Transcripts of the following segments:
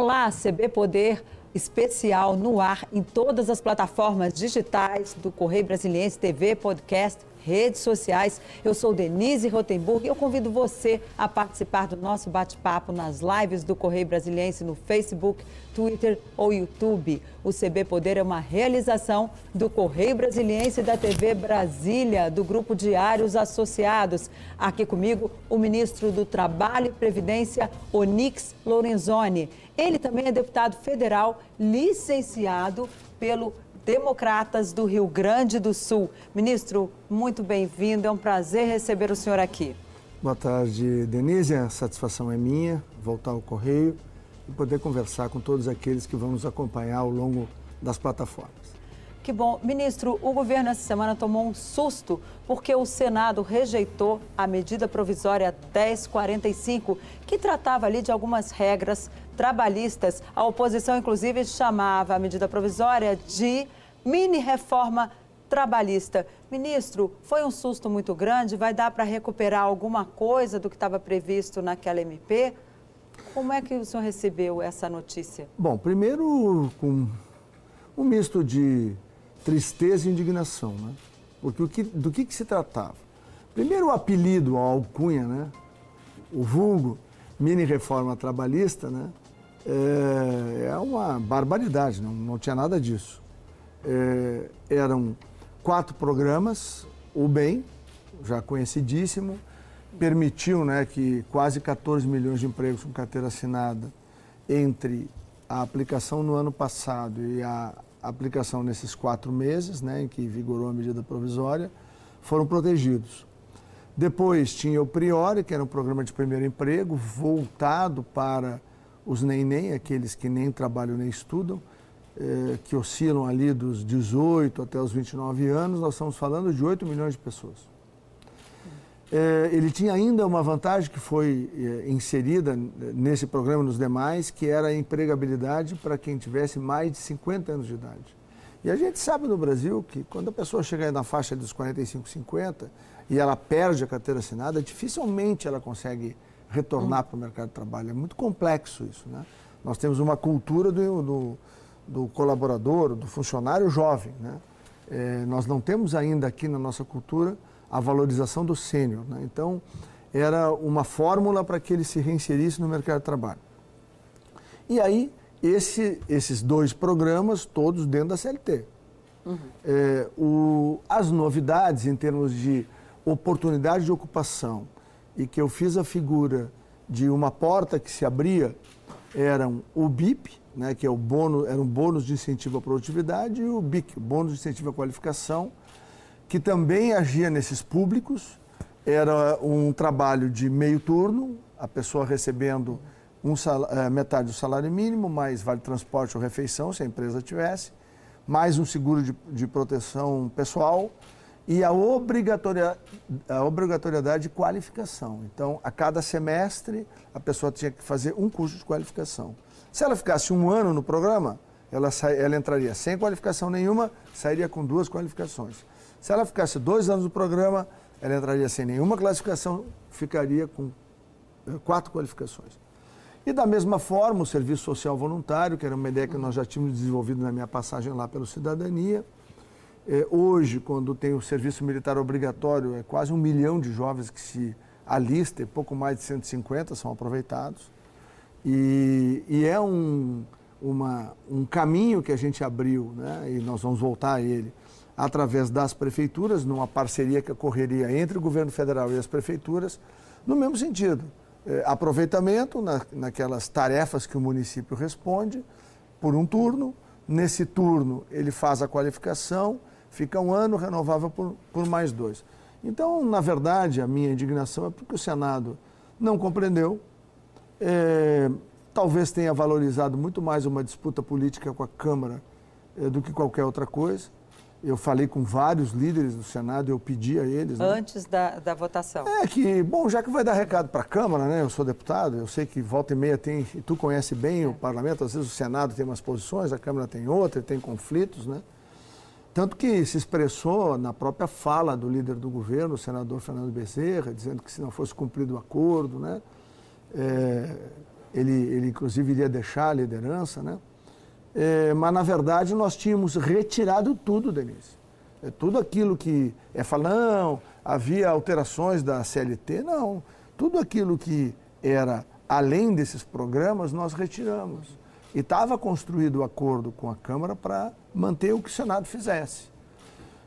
Olá, CB Poder especial no ar em todas as plataformas digitais do Correio Brasiliense TV, podcast redes sociais. Eu sou Denise Rotenburg e eu convido você a participar do nosso bate-papo nas lives do Correio Brasiliense no Facebook, Twitter ou YouTube. O CB Poder é uma realização do Correio Brasiliense e da TV Brasília, do Grupo Diários Associados. Aqui comigo, o ministro do Trabalho e Previdência, Onix Lorenzoni. Ele também é deputado federal licenciado pelo Democratas do Rio Grande do Sul. Ministro, muito bem-vindo, é um prazer receber o senhor aqui. Boa tarde, Denise. A satisfação é minha voltar ao Correio e poder conversar com todos aqueles que vão nos acompanhar ao longo das plataformas. Que bom. Ministro, o governo essa semana tomou um susto porque o Senado rejeitou a medida provisória 1045, que tratava ali de algumas regras trabalhistas. A oposição, inclusive, chamava a medida provisória de mini reforma trabalhista. Ministro, foi um susto muito grande? Vai dar para recuperar alguma coisa do que estava previsto naquela MP? Como é que o senhor recebeu essa notícia? Bom, primeiro com um misto de tristeza e indignação, né? Porque o que, do que, que se tratava? Primeiro o apelido, a alcunha, né? O vulgo, mini reforma trabalhista, né? É, é uma barbaridade, não, não tinha nada disso é, eram quatro programas, o BEM, já conhecidíssimo, permitiu né, que quase 14 milhões de empregos com carteira assinada entre a aplicação no ano passado e a aplicação nesses quatro meses, né, em que vigorou a medida provisória, foram protegidos. Depois tinha o Priori, que era um programa de primeiro emprego, voltado para os nem-nem, aqueles que nem trabalham nem estudam, eh, que oscilam ali dos 18 até os 29 anos, nós estamos falando de 8 milhões de pessoas. Eh, ele tinha ainda uma vantagem que foi eh, inserida nesse programa e nos demais, que era a empregabilidade para quem tivesse mais de 50 anos de idade. E a gente sabe no Brasil que quando a pessoa chega na faixa dos 45, 50 e ela perde a carteira assinada, dificilmente ela consegue retornar hum. para o mercado de trabalho. É muito complexo isso, né? Nós temos uma cultura do, do do colaborador, do funcionário jovem. Né? É, nós não temos ainda aqui na nossa cultura a valorização do sênior. Né? Então, era uma fórmula para que ele se reinserisse no mercado de trabalho. E aí, esse, esses dois programas, todos dentro da CLT. Uhum. É, o, as novidades em termos de oportunidade de ocupação e que eu fiz a figura de uma porta que se abria eram o BIP, né, que é o bônus, era um bônus de incentivo à produtividade, e o BIC, bônus de incentivo à qualificação, que também agia nesses públicos. Era um trabalho de meio turno, a pessoa recebendo um eh, metade do salário mínimo, mais vale transporte ou refeição, se a empresa tivesse, mais um seguro de, de proteção pessoal e a, obrigatória, a obrigatoriedade de qualificação. Então, a cada semestre, a pessoa tinha que fazer um curso de qualificação. Se ela ficasse um ano no programa, ela, ela entraria sem qualificação nenhuma, sairia com duas qualificações. Se ela ficasse dois anos no programa, ela entraria sem nenhuma classificação, ficaria com eh, quatro qualificações. E da mesma forma, o serviço social voluntário, que era uma ideia que nós já tínhamos desenvolvido na minha passagem lá pelo Cidadania. É, hoje, quando tem o serviço militar obrigatório, é quase um milhão de jovens que se alistam, pouco mais de 150 são aproveitados. E, e é um, uma, um caminho que a gente abriu, né? e nós vamos voltar a ele, através das prefeituras, numa parceria que ocorreria entre o governo federal e as prefeituras, no mesmo sentido. É, aproveitamento na, naquelas tarefas que o município responde por um turno. Nesse turno, ele faz a qualificação, fica um ano, renovável por, por mais dois. Então, na verdade, a minha indignação é porque o Senado não compreendeu, é, talvez tenha valorizado muito mais uma disputa política com a Câmara é, do que qualquer outra coisa. Eu falei com vários líderes do Senado, eu pedi a eles. Né? Antes da, da votação. É que, bom, já que vai dar recado para a Câmara, né? Eu sou deputado, eu sei que volta e meia tem, e tu conhece bem é. o parlamento, às vezes o Senado tem umas posições, a Câmara tem outra, tem conflitos, né? Tanto que se expressou na própria fala do líder do governo, o senador Fernando Bezerra, dizendo que se não fosse cumprido o acordo, né? É, ele, ele inclusive iria deixar a liderança, né? É, mas na verdade nós tínhamos retirado tudo, Denise. É, tudo aquilo que é falar, não, havia alterações da CLT, não. Tudo aquilo que era além desses programas, nós retiramos. E estava construído o acordo com a Câmara para manter o que o Senado fizesse.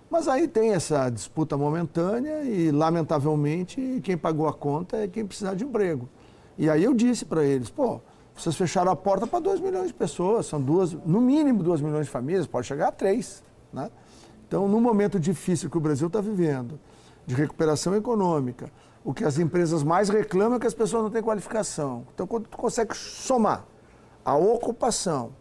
Mas aí tem essa disputa momentânea e, lamentavelmente, quem pagou a conta é quem precisar de emprego. E aí eu disse para eles, pô, vocês fecharam a porta para 2 milhões de pessoas, são duas, no mínimo 2 milhões de famílias, pode chegar a 3. Né? Então, no momento difícil que o Brasil está vivendo, de recuperação econômica, o que as empresas mais reclamam é que as pessoas não têm qualificação. Então, quando tu consegue somar a ocupação,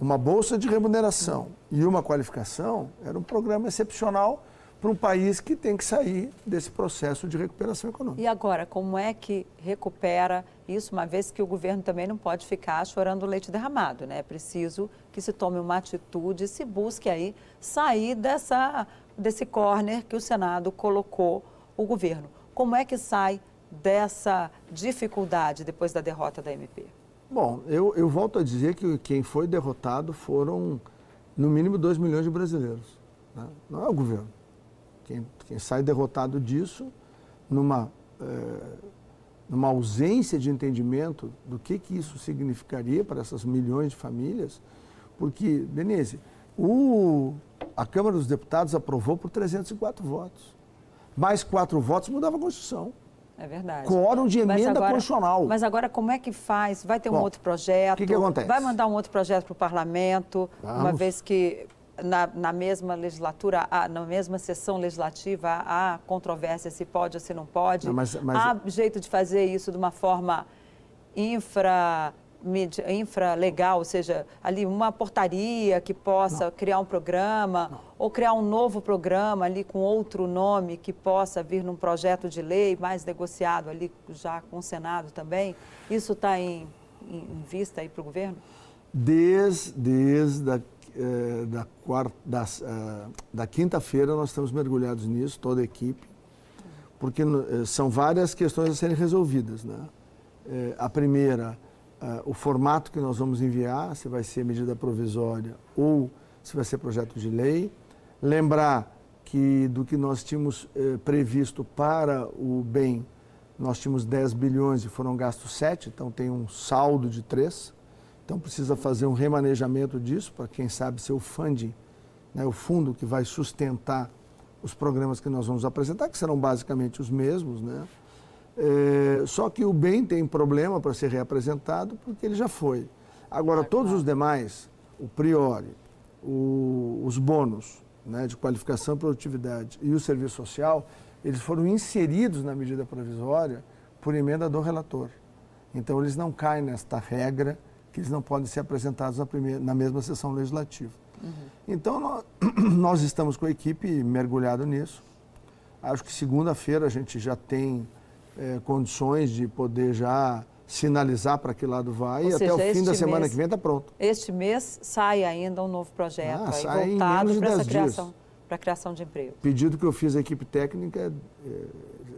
uma bolsa de remuneração e uma qualificação, era um programa excepcional para um país que tem que sair desse processo de recuperação econômica. E agora, como é que recupera isso, uma vez que o governo também não pode ficar chorando leite derramado, né? É preciso que se tome uma atitude e se busque aí sair dessa, desse corner que o Senado colocou o governo. Como é que sai dessa dificuldade depois da derrota da MP? Bom, eu, eu volto a dizer que quem foi derrotado foram, no mínimo, 2 milhões de brasileiros. Né? Não é o governo. Quem, quem sai derrotado disso, numa, é, numa ausência de entendimento do que, que isso significaria para essas milhões de famílias, porque, Denise, o, a Câmara dos Deputados aprovou por 304 votos. Mais quatro votos mudava a Constituição. É verdade. Quórum de emenda agora, constitucional. Mas agora como é que faz? Vai ter um Bom, outro projeto? O que, que acontece? Vai mandar um outro projeto para o parlamento, Vamos. uma vez que na, na, mesma legislatura, na mesma sessão legislativa, há controvérsia se pode ou se não pode. Não, mas, mas... Há jeito de fazer isso de uma forma infra infralegal, ou seja, ali uma portaria que possa não. criar um programa não. ou criar um novo programa ali com outro nome que possa vir num projeto de lei mais negociado ali já com o Senado também. Isso está em, em, vista aí para o governo? Desde, desde a, eh, da, quarta, da, eh, da quinta-feira nós estamos mergulhados nisso, toda a equipe, porque eh, são várias questões a serem resolvidas. Né? A primeira o formato que nós vamos enviar, se vai ser medida provisória ou se vai ser projeto de lei. Lembrar que do que nós tínhamos previsto para o bem, nós tínhamos 10 bilhões e foram gastos 7, então tem um saldo de 3. Então precisa fazer um remanejamento disso, para quem sabe ser o funding, né, o fundo que vai sustentar os programas que nós vamos apresentar, que serão basicamente os mesmos, né? É, só que o bem tem problema para ser reapresentado porque ele já foi. Agora, todos os demais, o priori, o, os bônus né, de qualificação e produtividade e o serviço social, eles foram inseridos na medida provisória por emenda do relator. Então, eles não caem nesta regra que eles não podem ser apresentados na, primeira, na mesma sessão legislativa. Uhum. Então, nós, nós estamos com a equipe mergulhado nisso. Acho que segunda-feira a gente já tem é, condições de poder já sinalizar para que lado vai Ou e seja, até o fim da semana mês, que vem está pronto. Este mês sai ainda um novo projeto ah, aí, voltado para essa criação, para a criação de emprego. Pedido que eu fiz à equipe técnica, é,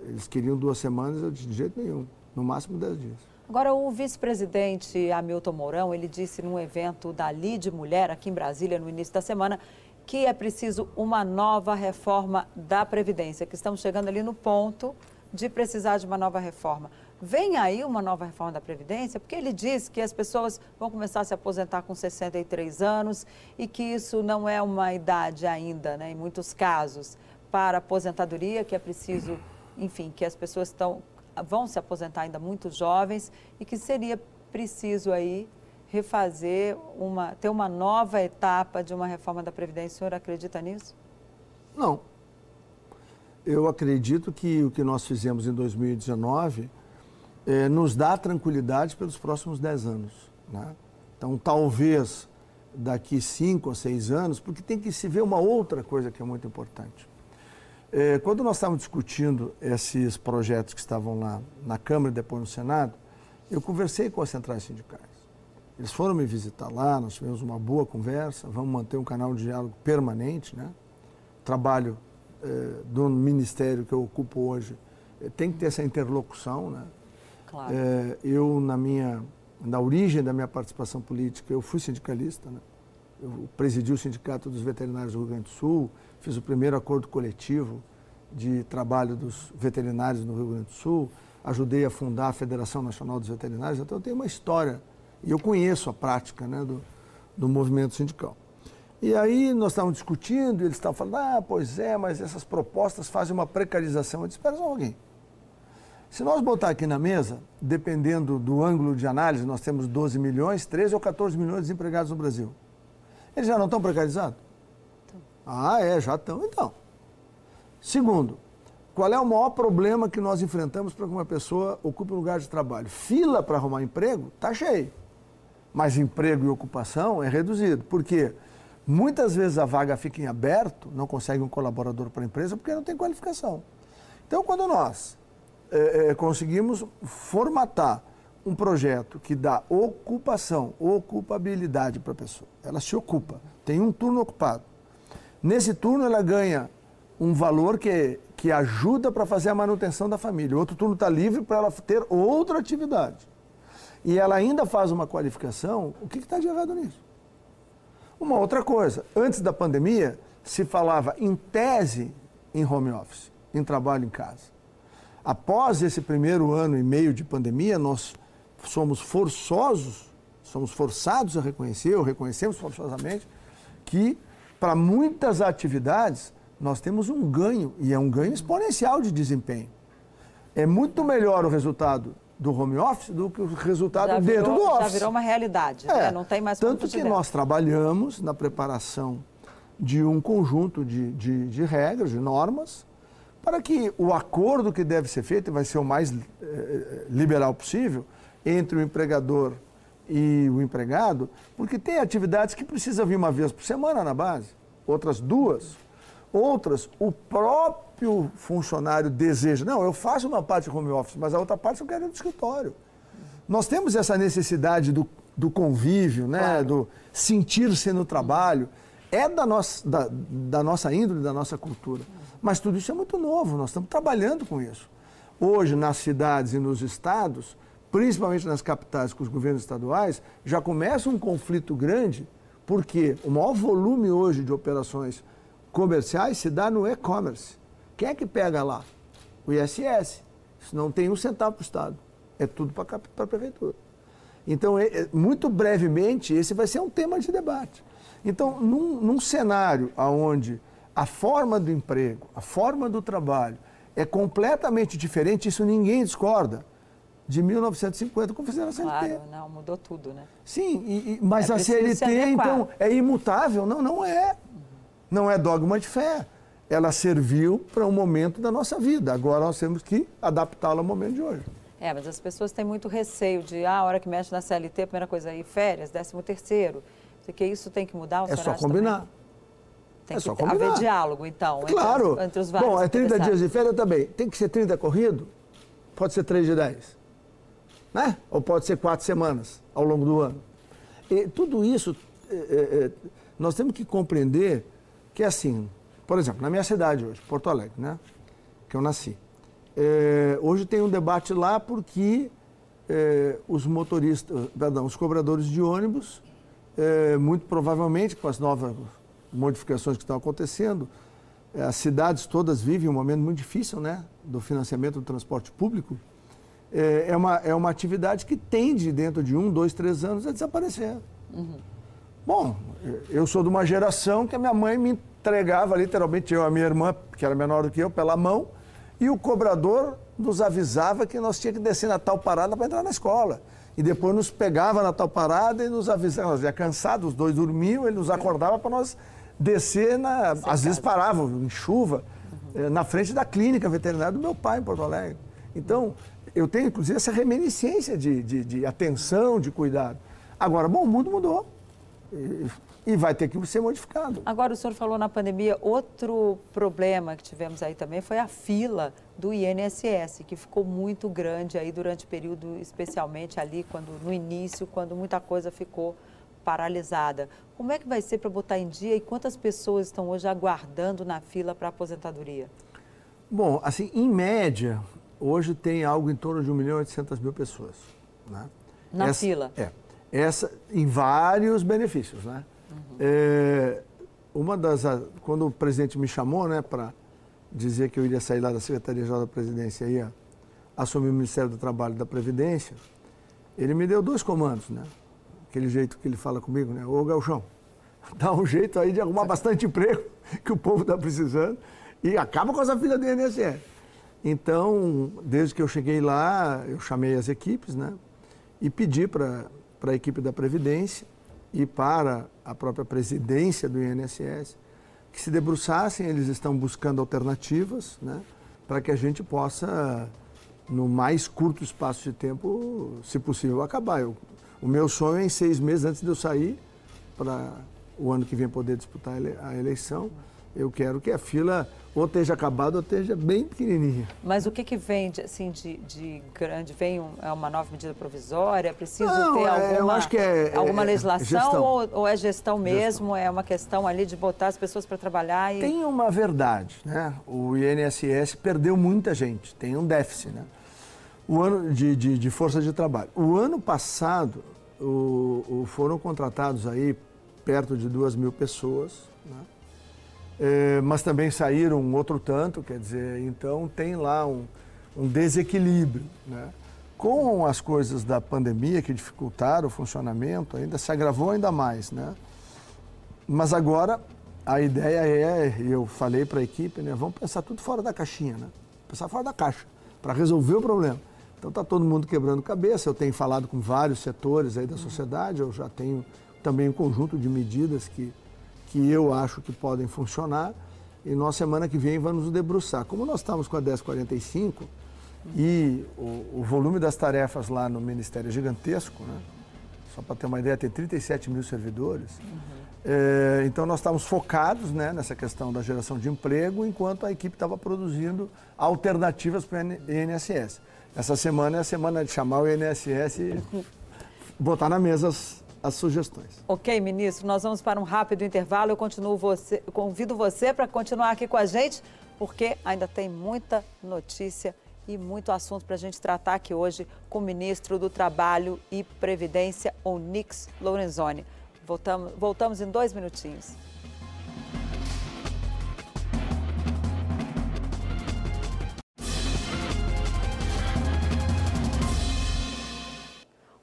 eles queriam duas semanas, eu disse, de jeito nenhum, no máximo dez dias. Agora, o vice-presidente Hamilton Mourão, ele disse num evento da Lide Mulher, aqui em Brasília, no início da semana, que é preciso uma nova reforma da Previdência, que estamos chegando ali no ponto de precisar de uma nova reforma. Vem aí uma nova reforma da Previdência, porque ele diz que as pessoas vão começar a se aposentar com 63 anos e que isso não é uma idade ainda, né, em muitos casos, para aposentadoria, que é preciso, enfim, que as pessoas estão, vão se aposentar ainda muito jovens e que seria preciso aí refazer, uma, ter uma nova etapa de uma reforma da Previdência. O senhor acredita nisso? Não, eu acredito que o que nós fizemos em 2019 é, nos dá tranquilidade pelos próximos 10 anos. Né? Então, talvez daqui 5 ou 6 anos, porque tem que se ver uma outra coisa que é muito importante. É, quando nós estávamos discutindo esses projetos que estavam lá na Câmara e depois no Senado, eu conversei com as centrais sindicais. Eles foram me visitar lá, nós tivemos uma boa conversa, vamos manter um canal de diálogo permanente, né? Trabalho eh, do ministério que eu ocupo hoje, eh, tem que ter essa interlocução, né? Claro. Eh, eu, na minha na origem da minha participação política, eu fui sindicalista, né? Eu presidi o Sindicato dos Veterinários do Rio Grande do Sul, fiz o primeiro acordo coletivo de trabalho dos veterinários no Rio Grande do Sul, ajudei a fundar a Federação Nacional dos Veterinários, então eu tenho uma história e eu conheço a prática né, do, do movimento sindical. E aí nós estávamos discutindo, e eles estavam falando, ah, pois é, mas essas propostas fazem uma precarização. Eu disse, espera só pouquinho. Se nós botar aqui na mesa, dependendo do ângulo de análise, nós temos 12 milhões, 13 ou 14 milhões de desempregados no Brasil. Eles já não estão precarizados? Ah, é, já estão. Então. Segundo, qual é o maior problema que nós enfrentamos para que uma pessoa ocupe um lugar de trabalho? Fila para arrumar emprego está cheio. Mas emprego e ocupação é reduzido. Por quê? Muitas vezes a vaga fica em aberto, não consegue um colaborador para a empresa porque não tem qualificação. Então, quando nós é, é, conseguimos formatar um projeto que dá ocupação, ocupabilidade para a pessoa. Ela se ocupa, tem um turno ocupado. Nesse turno ela ganha um valor que, que ajuda para fazer a manutenção da família. O outro turno está livre para ela ter outra atividade. E ela ainda faz uma qualificação, o que está de errado nisso? Uma outra coisa, antes da pandemia, se falava em tese em home office, em trabalho em casa. Após esse primeiro ano e meio de pandemia, nós somos forçosos, somos forçados a reconhecer, ou reconhecemos forçosamente, que para muitas atividades nós temos um ganho, e é um ganho exponencial de desempenho. É muito melhor o resultado do home office do que o resultado virou, dentro do office. Já virou uma realidade, é, né? não tem mais Tanto que nós trabalhamos na preparação de um conjunto de, de, de regras, de normas, para que o acordo que deve ser feito, e vai ser o mais eh, liberal possível, entre o empregador e o empregado, porque tem atividades que precisam vir uma vez por semana na base, outras duas, outras o próprio funcionário deseja. Não, eu faço uma parte home office, mas a outra parte eu quero ir no escritório. Nós temos essa necessidade do, do convívio, né? Claro. do sentir-se no trabalho. É da nossa, da, da nossa índole, da nossa cultura. Mas tudo isso é muito novo, nós estamos trabalhando com isso. Hoje, nas cidades e nos estados, principalmente nas capitais com os governos estaduais, já começa um conflito grande, porque o maior volume hoje de operações comerciais se dá no e-commerce. Quem é que pega lá? O ISS. Isso não tem um centavo para o Estado. É tudo para a prefeitura. Então, é, é, muito brevemente, esse vai ser um tema de debate. Então, num, num cenário onde a forma do emprego, a forma do trabalho é completamente diferente, isso ninguém discorda de 1950 como fizeram a CLT. Claro, não, mudou tudo, né? Sim, e, e, mas é a CLT, então, é imutável? Não, não é. Não é dogma de fé. Ela serviu para um momento da nossa vida. Agora nós temos que adaptá-la ao momento de hoje. É, mas as pessoas têm muito receio de, ah, a hora que mexe na CLT, a primeira coisa aí, férias, décimo terceiro. Que isso tem que mudar? é só combinar. Também? Tem é que só combinar. haver diálogo, então, claro. entre, entre os vários. Bom, é 30 dias de férias também. Tem que ser 30 corrido? Pode ser 3 de 10 né? Ou pode ser quatro semanas ao longo do ano. E tudo isso, é, é, é, nós temos que compreender que, assim, por exemplo, na minha cidade hoje, Porto Alegre, né? Que eu nasci. É, hoje tem um debate lá porque é, os motoristas, perdão, os cobradores de ônibus, é, muito provavelmente com as novas modificações que estão acontecendo, as cidades todas vivem um momento muito difícil, né? Do financiamento do transporte público é, é, uma, é uma atividade que tende, dentro de um, dois, três anos, a desaparecer. Uhum. Bom, eu sou de uma geração que a minha mãe me entregava, literalmente, eu e a minha irmã, que era menor do que eu, pela mão, e o cobrador nos avisava que nós tínhamos que descer na tal parada para entrar na escola. E depois nos pegava na tal parada e nos avisava. Nós ia cansados, os dois dormiam, ele nos acordava para nós descer, na, às vezes paravam em chuva, uhum. na frente da clínica veterinária do meu pai em Porto Alegre. Então, eu tenho, inclusive, essa reminiscência de, de, de atenção, de cuidado. Agora, bom, o mundo mudou. E, e, vai ter que ser modificado. Agora, o senhor falou na pandemia, outro problema que tivemos aí também foi a fila do INSS, que ficou muito grande aí durante o período, especialmente ali, quando no início, quando muita coisa ficou paralisada. Como é que vai ser para botar em dia e quantas pessoas estão hoje aguardando na fila para aposentadoria? Bom, assim, em média, hoje tem algo em torno de 1 milhão e 800 mil pessoas. Né? Na essa, fila? É. Essa, em vários benefícios, né? Uhum. É, uma das... Quando o presidente me chamou, né, para dizer que eu iria sair lá da Secretaria-Geral da Presidência e ia assumir o Ministério do Trabalho e da Previdência, ele me deu dois comandos, né? Aquele jeito que ele fala comigo, né? Ô, Galchão, dá um jeito aí de arrumar bastante emprego que o povo está precisando e acaba com essa fila do INSS. Então, desde que eu cheguei lá, eu chamei as equipes, né? E pedi para a equipe da Previdência e para a própria presidência do INSS que se debruçassem, eles estão buscando alternativas, né? Para que a gente possa, no mais curto espaço de tempo, se possível, acabar. Eu, o meu sonho é em seis meses antes de eu sair para o ano que vem poder disputar a eleição. Eu quero que a fila ou esteja acabada ou esteja bem pequenininha. Mas o que, que vem de, assim, de, de grande? Vem um, é uma nova medida provisória? Preciso Não, ter é, alguma, é, alguma é, legislação ou, ou, é gestão mesmo? Gestão. É uma questão ali de botar as pessoas para trabalhar? E... Tem uma verdade, né? O INSS perdeu muita gente, tem um déficit, né? O ano de, de, de força de trabalho. O ano passado o, o foram contratados aí perto de duas mil pessoas, né? É, mas também saíram outro tanto, quer dizer, então tem lá um, um desequilíbrio. Né? Com as coisas da pandemia que dificultaram o funcionamento, ainda se agravou ainda mais. Né? Mas agora a ideia é, eu falei para a equipe, né, vamos pensar tudo fora da caixinha, né? pensar fora da caixa, para resolver o problema. Então está todo mundo quebrando cabeça, eu tenho falado com vários setores aí da sociedade, eu já tenho também um conjunto de medidas que, que eu acho que podem funcionar. E nós, semana que vem, vamos nos debruçar. Como nós estamos com a 1045 e o, o volume das tarefas lá no Ministério é gigantesco, né? só para ter uma ideia, tem 37 mil servidores. Uhum. É, então, nós estávamos focados né, nessa questão da geração de emprego, enquanto a equipe estava produzindo alternativas para o INSS. Essa semana é a semana de chamar o INSS e botar na mesa as, as sugestões. Ok, ministro, nós vamos para um rápido intervalo. Eu continuo você, convido você para continuar aqui com a gente, porque ainda tem muita notícia e muito assunto para a gente tratar aqui hoje com o ministro do Trabalho e Previdência, Onix Lorenzoni. Voltamos, voltamos em dois minutinhos.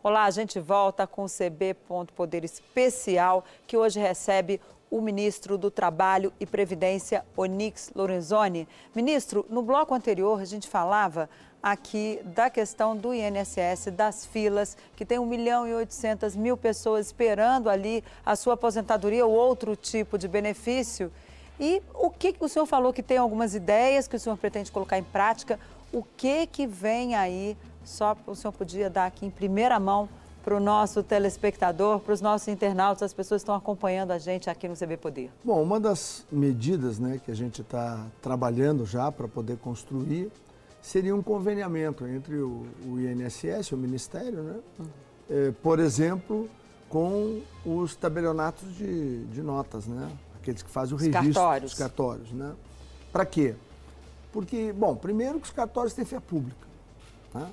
Olá, a gente volta com o CB Ponto Poder Especial, que hoje recebe o ministro do Trabalho e Previdência, Onix Lorenzoni. Ministro, no bloco anterior a gente falava aqui da questão do INSS, das filas, que tem 1 milhão e 800 mil pessoas esperando ali a sua aposentadoria ou outro tipo de benefício. E o que o senhor falou que tem algumas ideias que o senhor pretende colocar em prática? O que que vem aí só o senhor podia dar aqui em primeira mão para o nosso telespectador, para os nossos internautas, as pessoas que estão acompanhando a gente aqui no CB Poder? Bom, uma das medidas né, que a gente está trabalhando já para poder construir seria um conveniamento entre o, o INSS, o Ministério, né? Uhum. É, por exemplo, com os tabelionatos de, de, notas, né? aqueles que fazem o os registro cartórios. dos cartórios. Né? Para quê? Porque, bom, primeiro que os cartórios têm fé pública. Né?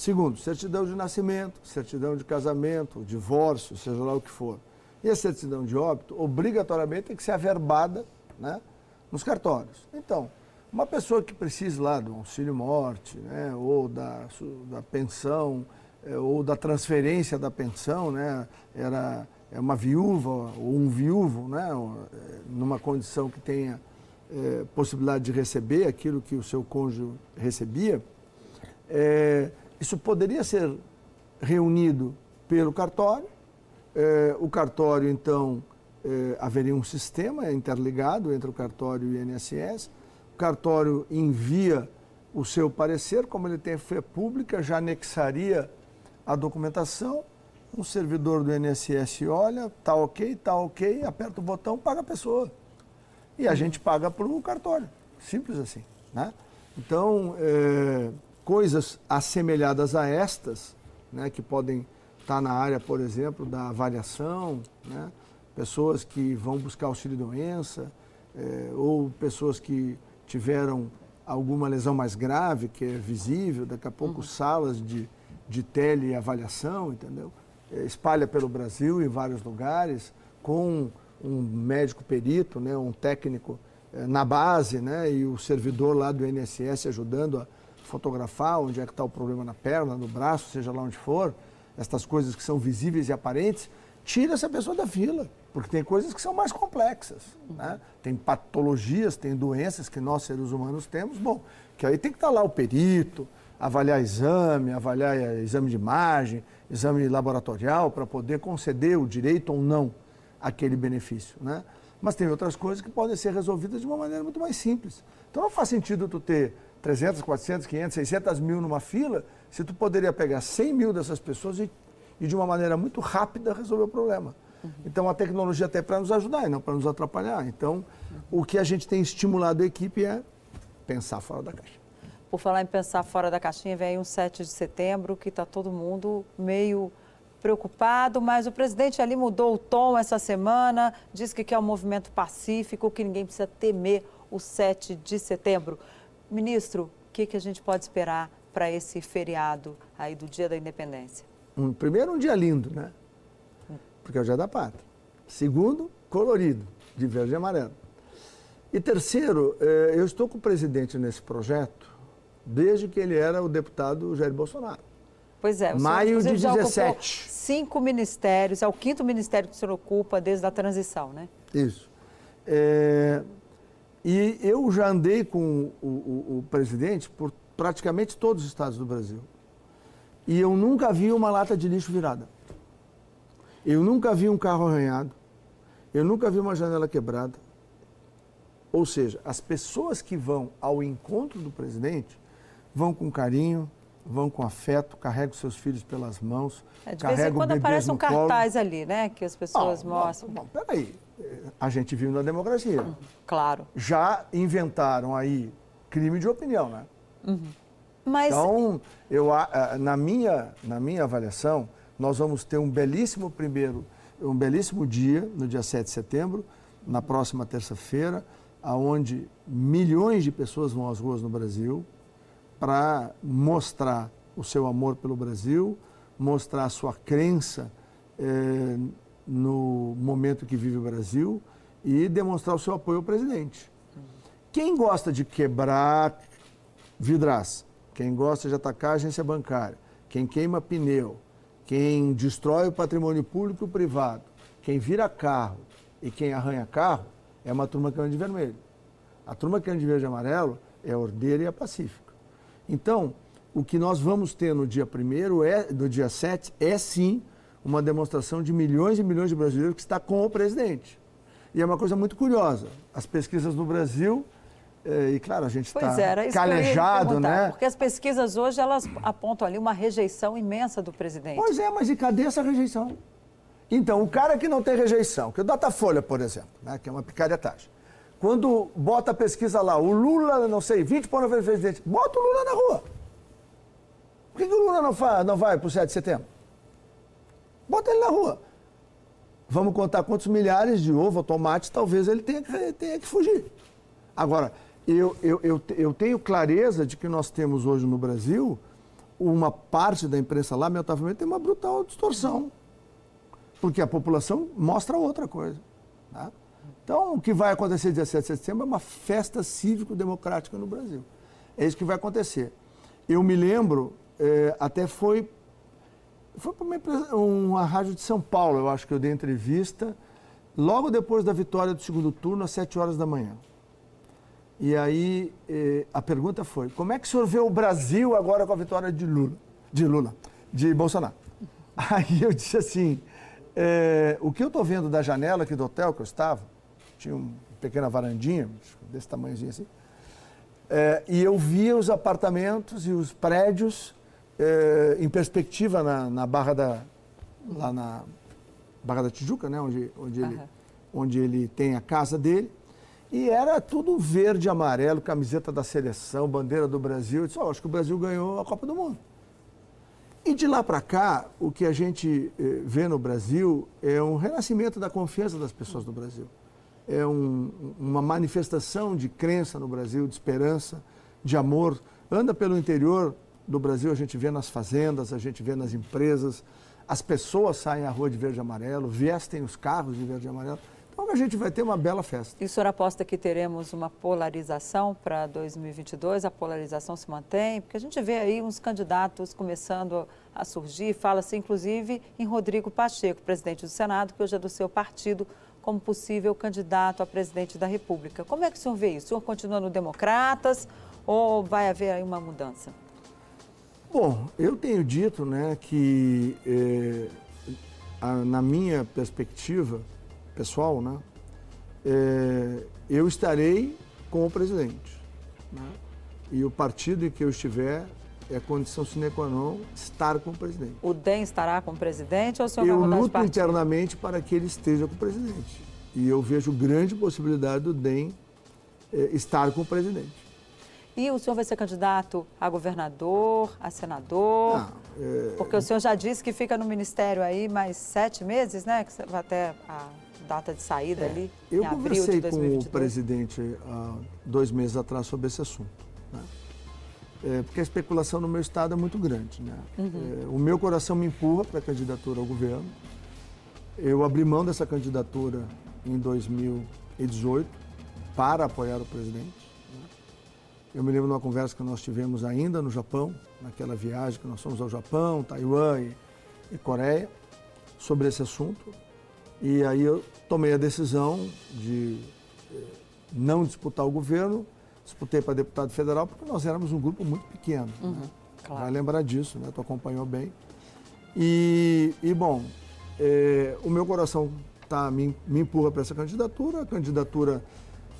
Segundo, certidão de nascimento, certidão de casamento, divórcio, seja lá o que for. E a certidão de óbito, obrigatoriamente, tem que ser averbada né, nos cartórios. Então, uma pessoa que precisa lá do auxílio-morte, né, ou da, da pensão, é, ou da transferência da pensão, né, era é uma viúva ou um viúvo, né, é, numa condição que tenha é, possibilidade de receber aquilo que o seu cônjuge recebia, é, isso poderia ser reunido pelo cartório. É, o cartório, então, é, haveria um sistema interligado entre o cartório e o INSS. O cartório envia o seu parecer, como ele tem fé pública, já anexaria a documentação. Um servidor do INSS olha, está ok, está ok, aperta o botão, paga a pessoa. E a gente paga para o cartório. Simples assim. Né? Então, é, coisas assemelhadas a estas, né, que podem estar na área, por exemplo, da avaliação, né, pessoas que vão buscar auxílio-doença, é, ou pessoas que tiveram alguma lesão mais grave, que é visível, daqui a pouco uhum. salas de, de teleavaliação, entendeu? É, espalha pelo Brasil em vários lugares, com um médico perito, né, um técnico é, na base, né, e o servidor lá do INSS ajudando a fotografar onde é que está o problema na perna, no braço, seja lá onde for, estas coisas que são visíveis e aparentes, tira essa pessoa da fila, porque tem coisas que são mais complexas. Né? Tem patologias, tem doenças que nós, seres humanos, temos, bom, que aí tem que estar tá lá o perito, avaliar exame, avaliar exame de imagem, exame laboratorial, para poder conceder o direito ou não aquele benefício. Né? Mas tem outras coisas que podem ser resolvidas de uma maneira muito mais simples. Então não faz sentido tu ter 300, 400, 500, 600 mil numa fila, se tu poderia pegar 100 mil dessas pessoas e, e de uma maneira muito rápida resolver o problema. Uhum. Então a tecnologia até para nos ajudar e não para nos atrapalhar. Então o que a gente tem estimulado a equipe é pensar fora da caixa. Por falar em pensar fora da caixinha, vem um 7 de setembro que está todo mundo meio preocupado, mas o presidente ali mudou o tom essa semana, disse que quer um movimento pacífico, que ninguém precisa temer o 7 de setembro. Ministro, o que, que a gente pode esperar para esse feriado aí do Dia da Independência? Um, primeiro, um dia lindo, né? Porque é o Dia da Pátria. Segundo, colorido, de verde e amarelo. E terceiro, eh, eu estou com o presidente nesse projeto desde que ele era o deputado Jair Bolsonaro. Pois é, o Maio senhor, de 17. cinco ministérios, é o quinto ministério que o senhor ocupa desde a transição, né? Isso. É, e eu já andei com o, o, o, presidente por praticamente todos os estados do Brasil. E eu nunca vi uma lata de lixo virada. Eu nunca vi um carro arranhado. Eu nunca vi uma janela quebrada. Ou seja, as pessoas que vão ao encontro do presidente vão com carinho, vão com afeto, carregam seus filhos pelas mãos. É, de vez em quando aparece um cartaz colo. ali, né? Que as pessoas mostram. Bom, peraí a gente vive na democracia. Uhum, claro. Já inventaram aí crime de opinião, né? Uhum. Mas... Então, eu, na, minha, na minha avaliação, nós vamos ter um belíssimo primeiro, um belíssimo dia, no dia 7 de setembro, na próxima terça-feira, aonde milhões de pessoas vão às ruas no Brasil para mostrar o seu amor pelo Brasil, mostrar a sua crença eh, no momento que vive o Brasil e demonstrar o seu apoio ao presidente. Quem gosta de quebrar vidraça, quem gosta de atacar a agência bancária, quem queima pneu, quem destrói o patrimônio público e privado, quem vira carro e quem arranha carro, é uma turma que anda de vermelho. A turma que anda de verde e amarelo é ordeira e é pacífica. Então, o que nós vamos ter no dia 1 é, do dia 7 é sim uma demonstração de milhões e milhões de brasileiros que está com o presidente. E é uma coisa muito curiosa. As pesquisas no Brasil, eh, e claro, a gente está calejado, né? Porque as pesquisas hoje, elas apontam ali uma rejeição imensa do presidente. Pois é, mas e cadê essa rejeição? Então, o cara que não tem rejeição, que o Datafolha, por exemplo, né, que é uma picaretagem, quando bota a pesquisa lá, o Lula, não sei, 20 para o presidente, bota o Lula na rua. Por que, que o Lula não, fa, não vai para o 7 de setembro? Bota ele na rua. Vamos contar quantos milhares de ovo, tomate, talvez ele tenha que, tenha que fugir. Agora, eu, eu, eu, eu tenho clareza de que nós temos hoje no Brasil uma parte da imprensa, lamentavelmente, tem uma brutal distorção. Porque a população mostra outra coisa. Tá? Então, o que vai acontecer dia 7 de setembro é uma festa cívico-democrática no Brasil. É isso que vai acontecer. Eu me lembro, é, até foi foi para uma, uma rádio de São Paulo, eu acho que eu dei entrevista, logo depois da vitória do segundo turno, às 7 horas da manhã. E aí eh, a pergunta foi: como é que o senhor vê o Brasil agora com a vitória de Lula, de Lula, de Bolsonaro? Aí eu disse assim: eh, o que eu estou vendo da janela aqui do hotel que eu estava, tinha uma pequena varandinha, desse tamanhozinho assim, eh, e eu via os apartamentos e os prédios é, em perspectiva na, na, Barra da. lá na Barra da Tijuca, né? Onde, onde, uhum. ele, onde ele tem a casa dele. E era tudo verde amarelo, camiseta da seleção, bandeira do Brasil. Eu disse, oh, acho que o Brasil ganhou a Copa do Mundo. E de lá para cá, o que a gente eh, vê no Brasil é um renascimento da confiança das pessoas no Brasil. É um, uma manifestação de crença no Brasil, de esperança, de amor. Anda pelo interior do Brasil a gente vê nas fazendas, a gente vê nas empresas, as pessoas saem à rua de verde e amarelo, vestem os carros de verde e amarelo. Então a gente vai ter uma bela festa. E o senhor aposta que teremos uma polarização para 2022? A polarização se mantém? Porque a gente vê aí uns candidatos começando a surgir, fala-se inclusive em Rodrigo Pacheco, presidente do Senado, que hoje é do seu partido, como possível candidato a presidente da República. Como é que o senhor vê isso? O senhor continua no Democratas ou vai haver aí uma mudança? Bom, eu tenho dito né, que, eh, a, na minha perspectiva pessoal, né, eh, eu estarei com o presidente. Né, e o partido em que eu estiver é condição sine qua non estar com o presidente. O DEM estará com o presidente ou o senhor eu vai mudar de luto internamente para que ele esteja com o presidente. E eu vejo grande possibilidade do DEM eh, estar com o presidente. E o senhor vai ser candidato a governador, a senador? Ah, é, Porque o senhor já disse que fica no ministério aí mais sete meses, né? Que vai até a data de saída ali, É, Eu em abril conversei de com o 2022. presidente há dois meses atrás sobre esse assunto. né? É, porque a especulação no meu estado é muito grande. Né? Uhum. É, o meu coração me empurra para a candidatura ao governo. Eu abri mão dessa candidatura em 2018 para apoiar o presidente. Né? Eu me lembro de uma conversa que nós tivemos ainda no Japão, naquela viagem que nós fomos ao Japão, Taiwan e, e Coreia, sobre esse assunto. E aí eu tomei a decisão de eh, não disputar o governo, disputei para deputado federal, porque nós éramos um grupo muito pequeno. né? claro. Vai lembrar disso, né? Tu acompanhou bem. E, e, bom, eh, o meu coração tá, me, me empurra para essa candidatura. A candidatura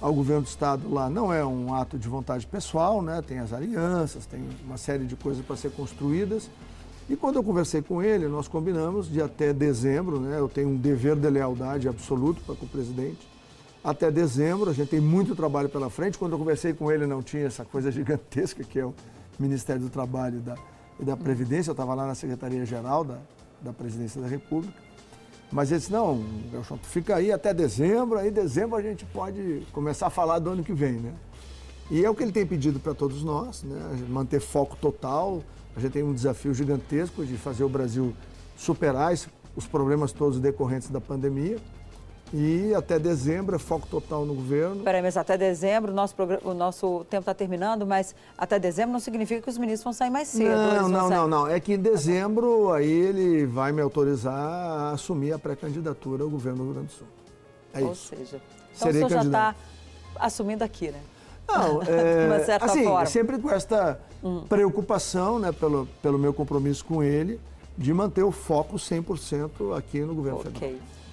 ao governo do estado lá não é um ato de vontade pessoal, né? Tem as alianças, tem uma série de coisas para ser construídas. E quando eu conversei com ele, nós combinamos de até dezembro, né? Eu tenho um dever de lealdade absoluto para com o presidente. Até dezembro, a gente tem muito trabalho pela frente. Quando eu conversei com ele, não tinha essa coisa gigantesca que é o Ministério do Trabalho e da, e da Previdência. Eu estava lá na Secretaria-Geral da, da Presidência da República. Mas ele disse, não, tu fica aí até dezembro, aí dezembro a gente pode começar a falar do ano que vem, né? E é o que ele tem pedido para todos nós, né? Manter foco total. A gente tem um desafio gigantesco de fazer o Brasil superar os problemas todos decorrentes da pandemia. E até dezembro é foco total no governo. Peraí, mas até dezembro, o nosso, programa- o nosso tempo está terminando, mas até dezembro não significa que os ministros vão sair mais cedo. Não, não, sair- não, não. É que em dezembro aí ele vai me autorizar a assumir a pré-candidatura ao governo do Rio Grande do Sul. É Ou isso. seja, então Serei o senhor já está candidato. assumindo aqui, né? Não, é, uma certa assim, forma. Hum. sempre com esta preocupação, né, pelo, pelo meu compromisso com ele, de manter o foco 100% aqui no governo federal.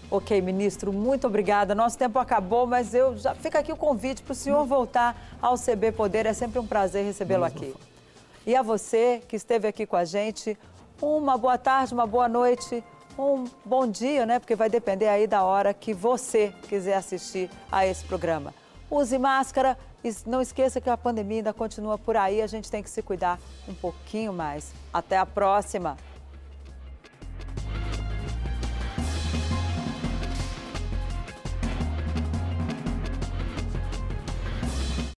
Ok. Ministro, muito obrigada. Nosso tempo acabou, mas eu já fica aqui o convite para o senhor voltar ao CB Poder. É sempre um prazer recebê-lo aqui. E a você que esteve aqui com a gente, uma boa tarde, uma boa noite, um bom dia, né? Porque vai depender aí da hora que você quiser assistir a esse programa. Use máscara e não esqueça que a pandemia ainda continua por aí, a gente tem que se cuidar um pouquinho mais. Até a próxima!